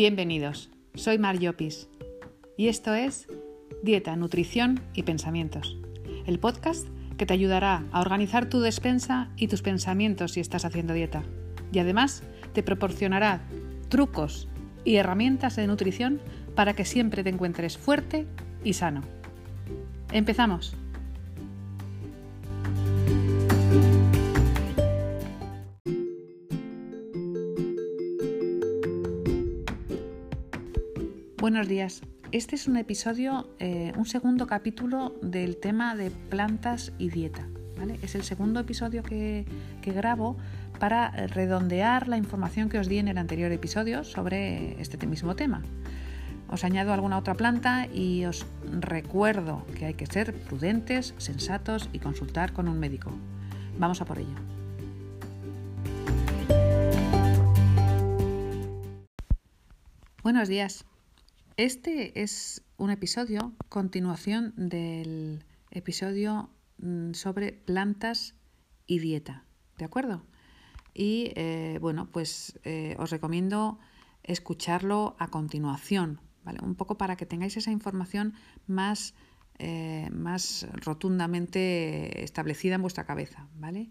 Bienvenidos, soy Mar Llopis y esto es Dieta, Nutrición y Pensamientos, el podcast que te ayudará a organizar tu despensa y tus pensamientos si estás haciendo dieta. Y además te proporcionará trucos y herramientas de nutrición para que siempre te encuentres fuerte y sano. Empezamos. Buenos días. Este es un episodio, eh, un segundo capítulo del tema de plantas y dieta. Es el segundo episodio que, que grabo para redondear la información que os di en el anterior episodio sobre este mismo tema. Os añado alguna otra planta y os recuerdo que hay que ser prudentes, sensatos y consultar con un médico. Vamos a por ello. Buenos días. Este es un episodio, continuación del episodio mm, sobre plantas y dieta, ¿de acuerdo? Y eh, bueno, pues eh, os recomiendo escucharlo a continuación, ¿vale? Un poco para que tengáis esa información más, eh, más rotundamente establecida en vuestra cabeza, ¿vale?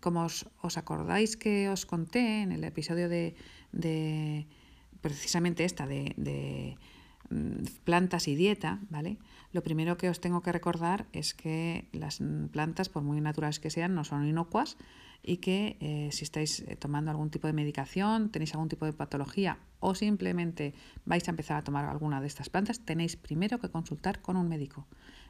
como os, acordáis que os conté en el episodio de precisamente esta de, mm, plantas y dieta, ¿vale? Lo primero que os tengo que recordar es que las plantas, por muy naturales que sean, no son inocuas y que eh, si estáis eh, tomando algún tipo de medicación, tenéis algún tipo de patología o simplemente vais a empezar a tomar alguna de estas plantas, tenéis primero que consultar con un médico.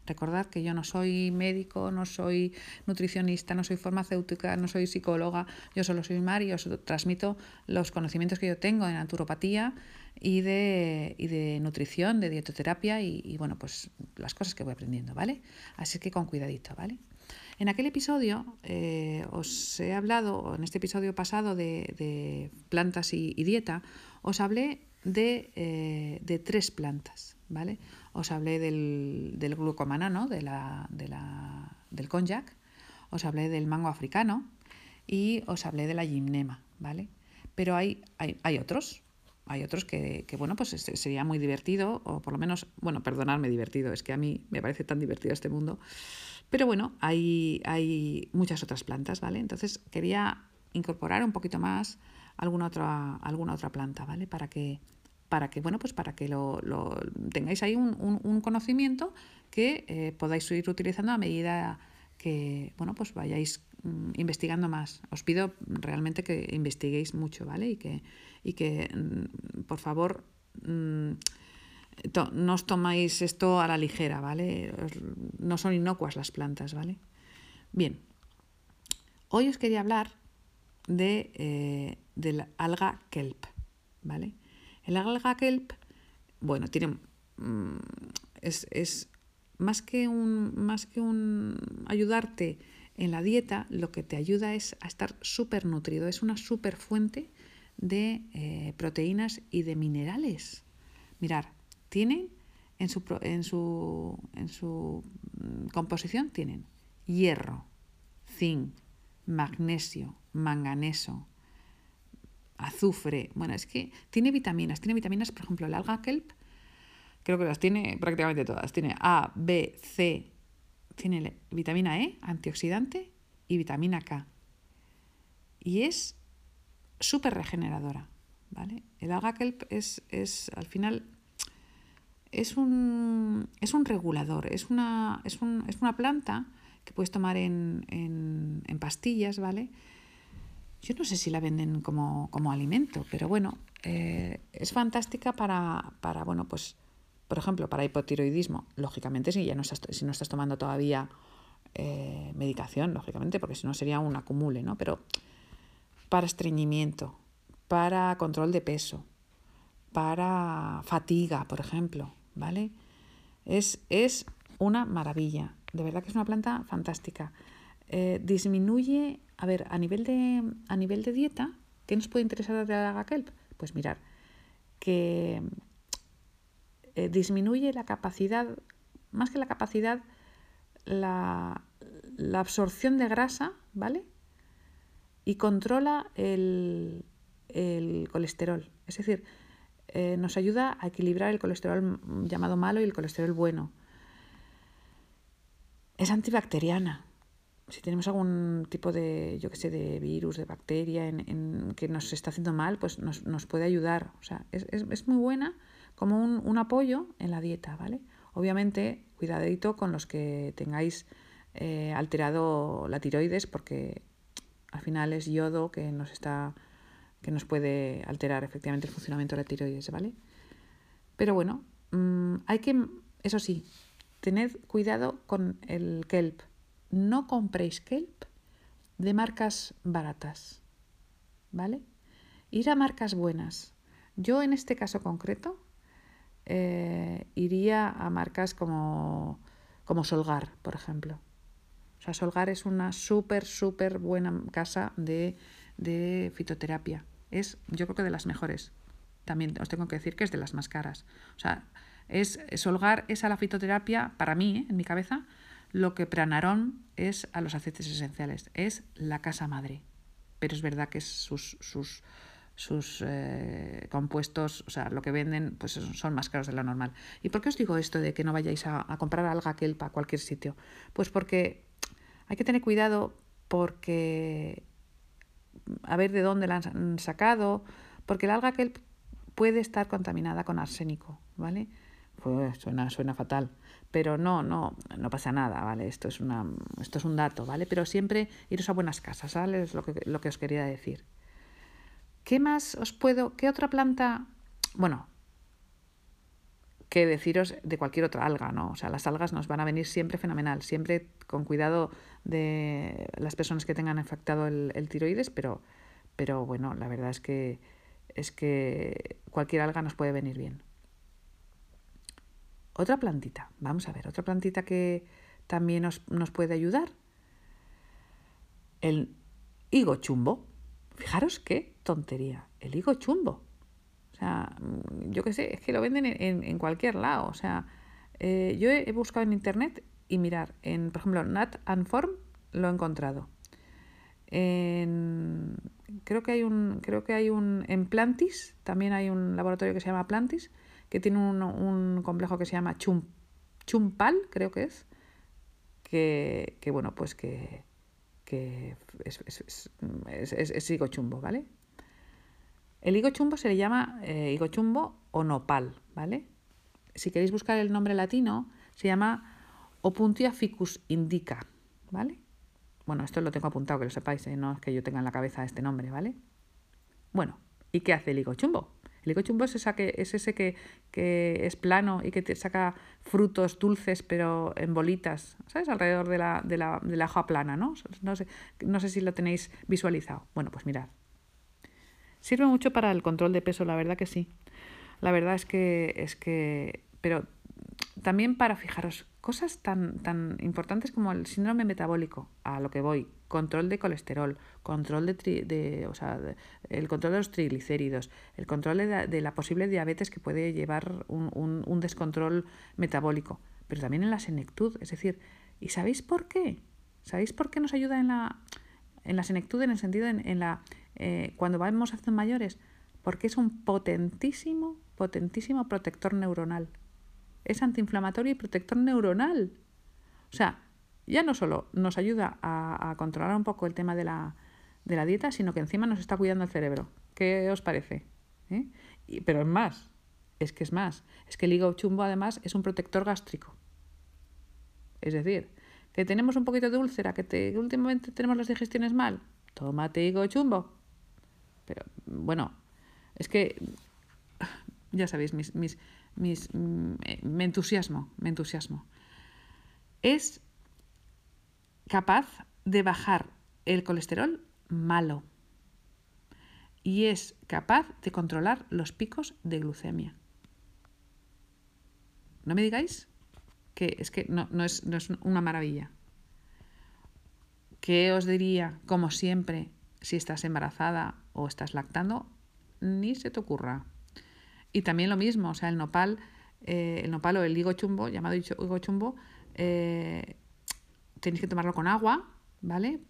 Recordad que yo no soy médico, no soy nutricionista, no soy farmacéutica, no soy psicóloga, yo solo soy Mar y os transmito los conocimientos que yo tengo de naturopatía y de, de nutrición, de dietoterapia y, bueno, pues las cosas que voy aprendiendo, ¿vale? Así que con cuidadito, ¿vale? En aquel episodio eh, os he hablado, en este episodio pasado de, plantas y, dieta, os hablé de, eh, de tres plantas, ¿vale? Os hablé del, del glucomanano, de la, de la, del konjac, os hablé del mango africano y os hablé de la gimnema, ¿vale? Pero hay, hay, otros, hay otros que, bueno, pues sería muy divertido, o por lo menos, bueno, perdonadme divertido, es que a mí me parece tan divertido este mundo, pero bueno, hay, hay muchas otras plantas, ¿vale? Entonces quería incorporar un poquito más alguna otra, alguna otra planta, ¿vale? Para que para que, bueno, pues para que lo, tengáis ahí un, conocimiento que eh, podáis ir utilizando a medida que bueno, pues vayáis mm, investigando más. Os pido realmente que investiguéis mucho, ¿vale? Y que, y que mm, por favor, mm, no os tomáis esto a la ligera, ¿vale? No son inocuas las plantas, ¿vale? Bien, hoy os quería hablar de, eh, la alga kelp, ¿vale? El alga kelp, bueno, tiene, mm, es, más, que un, más que un ayudarte en la dieta, lo que te ayuda es a estar súper nutrido. Es una súper fuente de eh, proteínas y de minerales. Mirar, tienen en su, en su, en su mm, composición tienen hierro, zinc, magnesio, manganeso, azufre. Bueno, es que tiene vitaminas. Tiene vitaminas, por ejemplo, el alga kelp, creo que las tiene prácticamente todas. Tiene A, B, C, tiene vitamina E, antioxidante, y vitamina K. Y es súper regeneradora. ¿vale? El alga kelp es, es al final, es un, es un regulador, es una, es, un, es una planta que puedes tomar en, en, en pastillas, ¿vale? Yo no sé si la venden como, alimento, pero bueno, eh, es fantástica para, para, bueno, pues, por ejemplo, para hipotiroidismo. Lógicamente, si, ya no estás, si no estás tomando todavía eh, medicación, lógicamente, porque si no sería un acumule, ¿no? Pero para estreñimiento, para control de peso, para fatiga, por ejemplo, ¿vale? Es, es una maravilla. De verdad que es una planta fantástica. Eh, disminuye a ver, a nivel de, a nivel de dieta, ¿qué nos puede interesar de la kelp? Pues mirar, que eh, disminuye la capacidad, más que la capacidad, la, absorción de grasa, ¿vale? Y controla el, el colesterol. Es decir, eh, nos ayuda a equilibrar el colesterol llamado malo y el colesterol bueno. Es antibacteriana. Si tenemos algún tipo de, yo que sé, de virus, de bacteria en, que nos está haciendo mal, pues nos, puede ayudar. O sea, es, muy buena como un, apoyo en la dieta, ¿vale? Obviamente, cuidadito con los que tengáis eh, alterado la tiroides, porque al final es yodo que nos está que nos puede alterar efectivamente el funcionamiento de la tiroides, ¿vale? Pero bueno, mm, hay que, eso sí, tened cuidado con el kelp. No compréis kelp de marcas baratas, ¿vale? Ir a marcas buenas. Yo en este caso concreto eh, iría a marcas como, como Solgar, por ejemplo. O sea, Solgar es una súper, súper buena casa de, de fitoterapia es yo creo que de las mejores. También os tengo que decir que es de las más caras. O sea, es, Solgar es a la fitoterapia, para mí, ¿eh? en mi cabeza, lo que Pranarón es a los aceites esenciales. Es la casa madre. Pero es verdad que sus, sus, sus eh, compuestos, o sea, lo que venden, pues son más caros de lo normal. ¿Y por qué os digo esto de que no vayáis a, comprar alga kelpa a cualquier sitio? Pues porque hay que tener cuidado porque a ver de dónde la han sacado, porque el alga kelp puede estar contaminada con arsénico, ¿vale? Pues suena, suena fatal, pero no, no, no pasa nada, ¿vale? Esto es, una, esto es un dato, ¿vale? Pero siempre iros a buenas casas, ¿vale? Es lo que, lo que os quería decir. ¿Qué más os puedo, qué otra planta? Bueno, que deciros de cualquier otra alga, ¿no? O sea, las algas nos van a venir siempre fenomenal, siempre con cuidado de las personas que tengan afectado el, tiroides, pero, pero bueno, la verdad es que, es que cualquier alga nos puede venir bien. Otra plantita, vamos a ver, otra plantita que también nos, nos puede ayudar. El higo chumbo. Fijaros qué tontería, el higo chumbo. O sea, mm, yo qué sé, es que lo venden en, cualquier lado. O sea, eh, yo he, buscado en internet y mirar, en, por ejemplo, Nat and Form lo he encontrado. creo que hay un, creo que hay un, en Plantis, también hay un laboratorio que se llama Plantis, que tiene un, complejo que se llama Chum, Chumpal, creo que es, que, bueno, pues que, que es, es, es, es, higo chumbo, ¿vale? El higo chumbo se le llama eh, higo chumbo o nopal, ¿vale? Si queréis buscar el nombre latino, se llama Opuntia ficus indica, ¿vale? Bueno, esto lo tengo apuntado, que lo sepáis, ¿eh? no es que yo tenga en la cabeza este nombre, ¿vale? Bueno, ¿y qué hace el higo chumbo? El higo chumbo es, ese que, es plano y que te saca frutos dulces, pero en bolitas, ¿sabes? Alrededor de la, de la, de la hoja plana, ¿no? No sé, no sé si lo tenéis visualizado. Bueno, pues mirad, Sirve mucho para el control de peso, la verdad que sí. La verdad es que, es que, pero también para fijaros cosas tan, tan importantes como el síndrome metabólico, a lo que voy, control de colesterol, control de, de o sea, el control de los triglicéridos, el control de, la posible diabetes que puede llevar un, un, descontrol metabólico, pero también en la senectud, es decir, ¿y sabéis por qué? ¿Sabéis por qué nos ayuda en la, en la senectud, en el sentido en, en la eh, cuando vamos a hacer mayores, porque es un potentísimo, potentísimo protector neuronal. Es antiinflamatorio y protector neuronal. O sea, ya no solo nos ayuda a, controlar un poco el tema de la, de la, dieta, sino que encima nos está cuidando el cerebro. ¿Qué os parece? ¿Eh? pero es más, es que es más, es que el hígado chumbo además es un protector gástrico. Es decir, que tenemos un poquito de úlcera, que, que últimamente tenemos las digestiones mal, tómate hígado chumbo, pero bueno, es que ya sabéis, mis, mis, mis, mm, me entusiasmo, me entusiasmo. Es capaz de bajar el colesterol malo y es capaz de controlar los picos de glucemia. No me digáis que es que no, no, es, no es una maravilla. ¿Qué os diría, como siempre, si estás embarazada o estás lactando, ni se te ocurra. Y también lo mismo, o sea, el nopal, eh, el nopal o el higo chumbo, llamado higo chumbo, eh, tenéis que tomarlo con agua, ¿vale?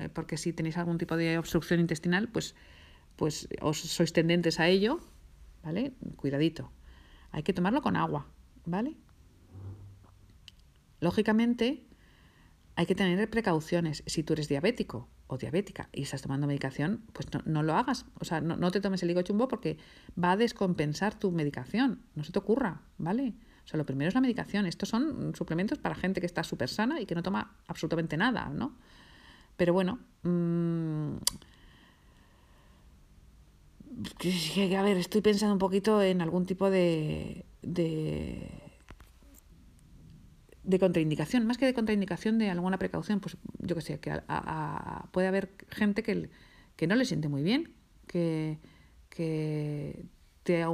Eh, porque si tenéis algún tipo de obstrucción intestinal, pues pues os sois tendentes a ello, ¿vale? Cuidadito. Hay que tomarlo con agua, ¿vale? Lógicamente, hay que tener precauciones. Si tú eres diabético o diabética y estás tomando medicación, pues no, lo hagas. O sea, no, te tomes el higo chumbo porque va a descompensar tu medicación. No se te ocurra, ¿vale? Lo primero es la medicación. Estos son suplementos para gente que está súper sana y que no toma absolutamente nada, ¿no? Pero bueno, mmm, a ver, estoy pensando un poquito en algún tipo de, de, de contraindicación, más que de contraindicación, de alguna precaución, pues yo que sé, que puede haber gente que, que no le siente muy bien, que, que te,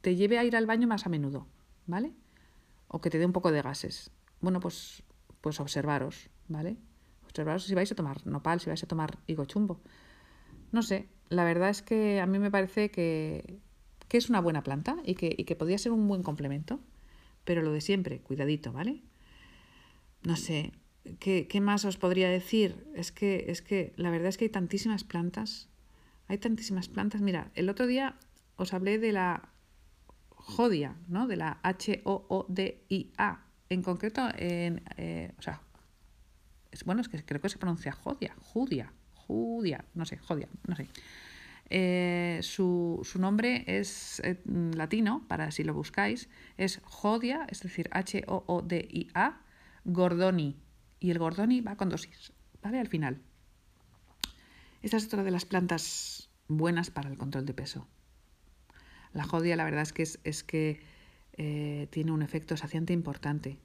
te lleve a ir al baño más a menudo, ¿vale? O que te dé un poco de gases. Bueno, pues, pues observaros, ¿vale? Observaros si vais a tomar nopal, si vais a tomar higo chumbo. No sé, la verdad es que a mí me parece que, es una buena planta y que, y que podría ser un buen complemento. Pero lo de siempre, cuidadito, ¿vale? No sé, ¿qué, más os podría decir? Es que, es que la verdad es que hay tantísimas plantas. Hay tantísimas plantas. Mira, el otro día os hablé de la jodia, ¿no? De la H-O-O-D-I-A. En concreto, en, eh, o sea, es, bueno, es que creo que se pronuncia jodia, judia, judia, no sé, jodia, no sé. Eh, su, nombre es eh, latino, para si lo buscáis, es Jodia, es decir, H-O-O-D-I-A, Gordoni. Y el Gordoni va con dosis, ¿vale? Al final. Esta es otra de las plantas buenas para el control de peso. La jodia, la verdad es que, es, que eh, tiene un efecto saciante importante.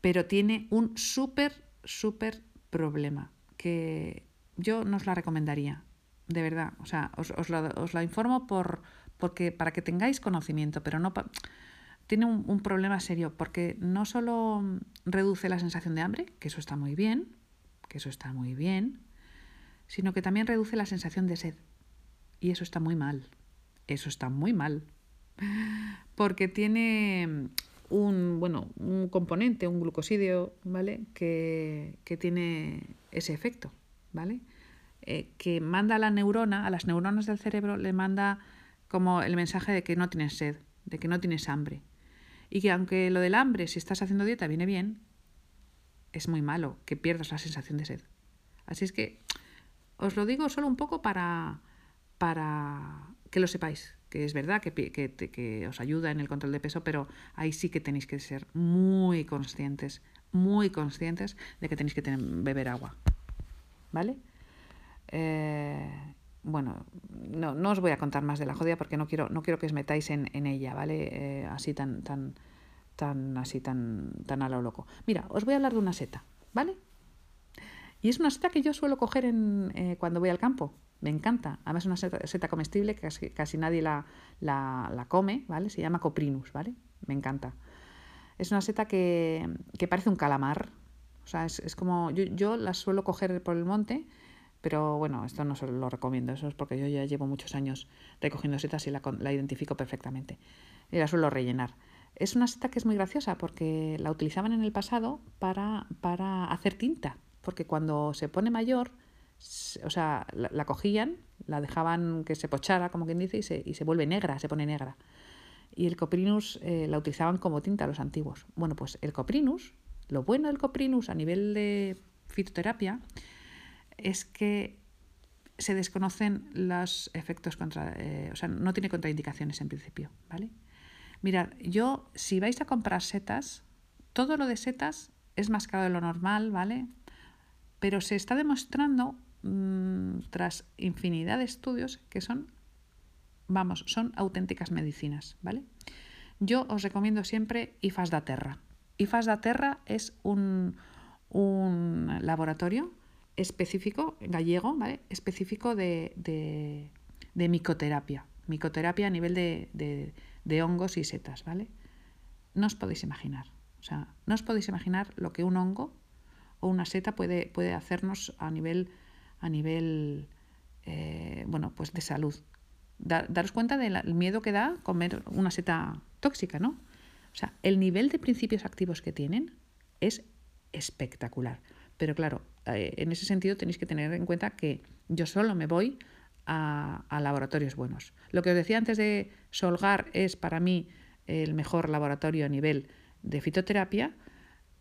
Pero tiene un súper, súper problema que yo no os la recomendaría de verdad. O sea, os, os, lo, informo por, porque, para que tengáis conocimiento, pero no tiene un, problema serio, porque no solo reduce la sensación de hambre, que eso está muy bien, que eso está muy bien, sino que también reduce la sensación de sed. Y eso está muy mal. Eso está muy mal. Porque tiene un, bueno, un componente, un glucosidio, ¿vale? Que, que tiene ese efecto, ¿vale? Eh, que manda a la neurona, a las neuronas del cerebro, le manda como el mensaje de que no tienes sed, de que no tienes hambre. Y que aunque lo del hambre, si estás haciendo dieta, viene bien, es muy malo que pierdas la sensación de sed. Así es que os lo digo solo un poco para, para que lo sepáis, que es verdad que, que, que, os ayuda en el control de peso, pero ahí sí que tenéis que ser muy conscientes, muy conscientes de que tenéis que tener, beber agua. ¿Vale? Eh, bueno, no, no, os voy a contar más de la jodia porque no quiero, no quiero que os metáis en, ella, ¿vale? Eh, así tan, tan, tan, así tan, tan a lo loco. Mira, os voy a hablar de una seta, ¿vale? Y es una seta que yo suelo coger en, eh, cuando voy al campo. Me encanta. Además es una seta, comestible que casi, casi nadie la, la, la, come, ¿vale? Se llama coprinus, ¿vale? Me encanta. Es una seta que, que parece un calamar. O sea, es, es como... Yo, yo la suelo coger por el monte pero bueno, esto no se lo recomiendo, eso es porque yo ya llevo muchos años recogiendo setas y la, identifico perfectamente. Y la suelo rellenar. Es una seta que es muy graciosa porque la utilizaban en el pasado para, para hacer tinta, porque cuando se pone mayor, o sea, la, cogían, la dejaban que se pochara, como quien dice, y se, y se vuelve negra, se pone negra. Y el coprinus eh, la utilizaban como tinta los antiguos. Bueno, pues el coprinus, lo bueno del coprinus a nivel de fitoterapia es que se desconocen los efectos contra, eh, o sea, no tiene contraindicaciones en principio, ¿vale? Mirad, yo si vais a comprar setas, todo lo de setas es más caro de lo normal, ¿vale? Pero se está demostrando mm, tras infinidad de estudios que son, vamos, son auténticas medicinas, ¿vale? Yo os recomiendo siempre IFAS da Terra. IFAS da Terra es un, un laboratorio específico, gallego, ¿vale? Específico de, de, micoterapia. Micoterapia a nivel de, de, hongos y setas, ¿vale? No os podéis imaginar. O sea, no os podéis imaginar lo que un hongo o una seta puede, puede hacernos a nivel, a nivel eh, bueno, pues de salud. daros cuenta del miedo que da comer una seta tóxica, ¿no? O sea, el nivel de principios activos que tienen es espectacular. Pero claro, eh, en ese sentido tenéis que tener en cuenta que yo solo me voy a, laboratorios buenos. Lo que os decía antes de Solgar es para mí el mejor laboratorio a nivel de fitoterapia.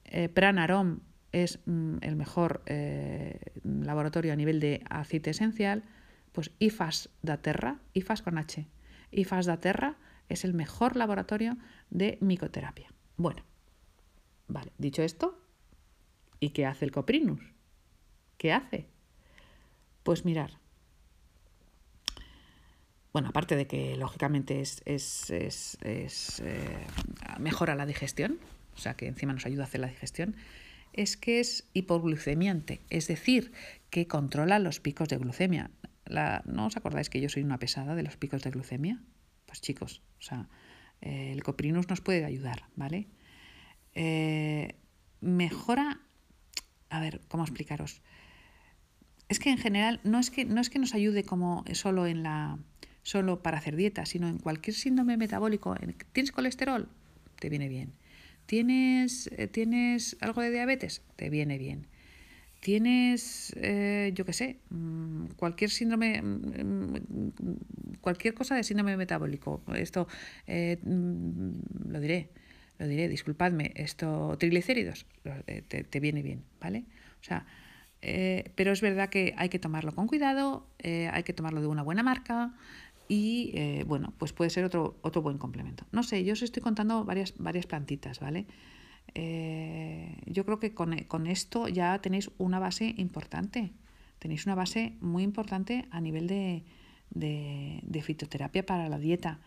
Eh, Pranarom es mm, el mejor eh, laboratorio a nivel de aceite esencial. Pues IFAS da Terra, IFAS con H, IFAS da Terra es el mejor laboratorio de micoterapia. Bueno, vale, dicho esto, ¿y qué hace el Coprinus? ¿Qué hace? Pues mirar, bueno, aparte de que lógicamente es, eh, mejora la digestión, o sea que encima nos ayuda a hacer la digestión, es que es hipoglucemiante, es decir, que controla los picos de glucemia. ¿No os acordáis que yo soy una pesada de los picos de glucemia? Pues chicos, o sea, eh, el coprinus nos puede ayudar, ¿vale? Eh, mejora, a ver, ¿cómo explicaros? Es que en general no es que, no es que nos ayude como solo en la solo para hacer dieta, sino en cualquier síndrome metabólico. ¿Tienes colesterol? Te viene bien. ¿Tienes, eh, ¿tienes algo de diabetes? Te viene bien. ¿Tienes, eh, yo qué sé, mm, cualquier síndrome, mm, cualquier cosa de síndrome metabólico? Esto, eh, mm, lo diré, lo diré, disculpadme, esto, triglicéridos, te, viene bien, ¿vale? O sea, pero es verdad que hay que tomarlo con cuidado, hay que tomarlo de una buena marca, y eh, bueno, pues puede ser otro, otro buen complemento. No sé, yo os estoy contando varias, varias plantitas, ¿vale? Eh, yo creo que con, esto ya tenéis una base importante. Tenéis una base muy importante a nivel de, de, fitoterapia para la dieta.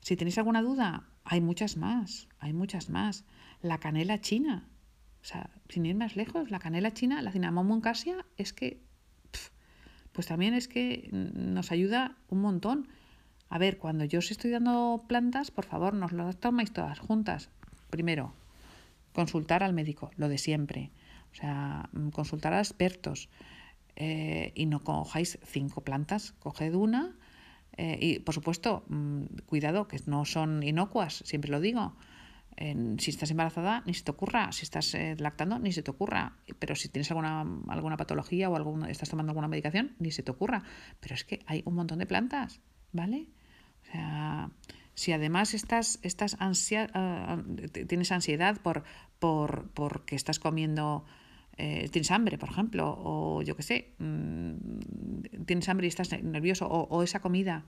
Si tenéis alguna duda, hay muchas más, hay muchas más. La canela china, o sea, sin ir más lejos, la canela china, la cinnamomum cassia, es que, pues también es que nos ayuda un montón. A ver, cuando yo os estoy dando plantas, por favor, nos las tomáis todas juntas. Primero, consultar al médico, lo de siempre. O sea, mm, consultar a expertos. Eh, y no cojáis cinco plantas, coged una. Eh, y por supuesto, mm, cuidado, que no son inocuas, siempre lo digo. si estás embarazada, ni se te ocurra. Si estás eh, lactando, ni se te ocurra. Pero si tienes alguna, alguna patología o alguna, estás tomando alguna medicación, ni se te ocurra. Pero es que hay un montón de plantas. ¿vale? Si además estás, estás ansia, ah, tienes ansiedad por, por, porque estás comiendo, eh, tienes hambre, por ejemplo, o yo qué sé, mm, tienes hambre y estás nervioso, o, esa comida,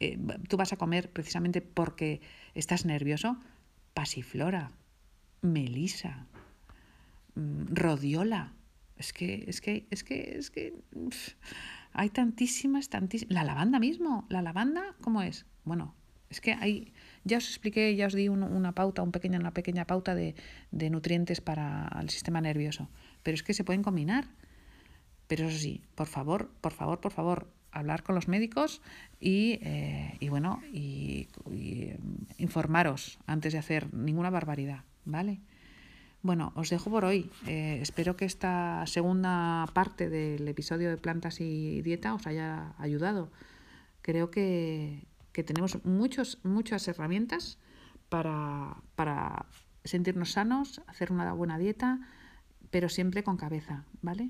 eh, tú vas a comer precisamente porque estás nervioso, pasiflora, melisa, mm, rodiola. Es que, es que, es que, es que... Hay tantísimas, tantísimas. La lavanda mismo, la lavanda, ¿cómo es? Bueno, es que hay, ya os expliqué, ya os di una pauta, un pequeña, una pequeña pauta de, nutrientes para el sistema nervioso, pero es que se pueden combinar. Pero eso sí, por favor, por favor, por favor, hablar con los médicos y, eh, bueno, y, y, informaros antes de hacer ninguna barbaridad, ¿vale? Bueno, os dejo por hoy. Eh, espero que esta segunda parte del episodio de plantas y dieta os haya ayudado. Creo que, tenemos muchos, muchas herramientas para, para sentirnos sanos, hacer una buena dieta, pero siempre con cabeza, ¿vale?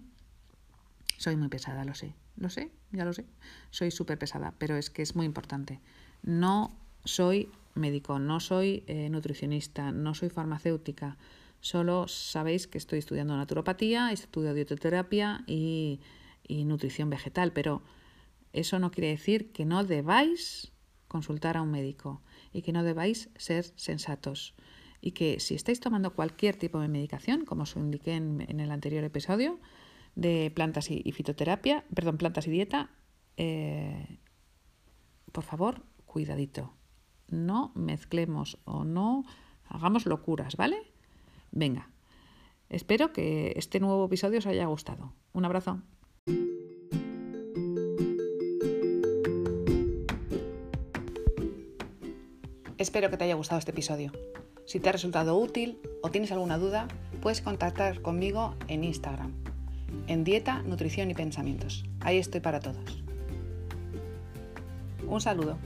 Soy muy pesada, lo sé, lo sé, ya lo sé. Soy súper pesada, pero es que es muy importante. No soy médico, no soy eh, nutricionista, no soy farmacéutica Solo sabéis que estoy estudiando naturopatía, estudio dietoterapia y, y nutrición vegetal, pero eso no quiere decir que no debáis consultar a un médico y que no debáis ser sensatos. Y que si estáis tomando cualquier tipo de medicación, como os indiqué en, el anterior episodio, de plantas y, fitoterapia, perdón, plantas y dieta, eh, por favor, cuidadito. No mezclemos o no hagamos locuras, ¿vale? Venga, espero que este nuevo episodio os haya gustado. Un abrazo. Espero que te haya gustado este episodio. Si te ha resultado útil o tienes alguna duda, puedes contactar conmigo en Instagram, en Dieta, Nutrición y Pensamientos. Ahí estoy para todos. Un saludo.